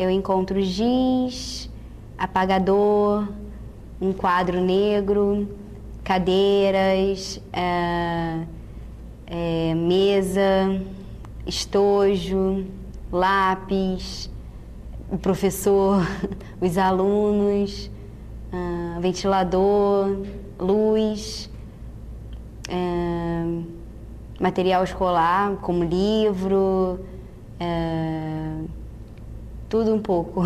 eu encontro giz, apagador, um quadro negro, cadeiras, é, é, mesa, estojo, lápis, o professor, os alunos, uh, ventilador, luz, uh, material escolar, como livro, uh, tudo um pouco.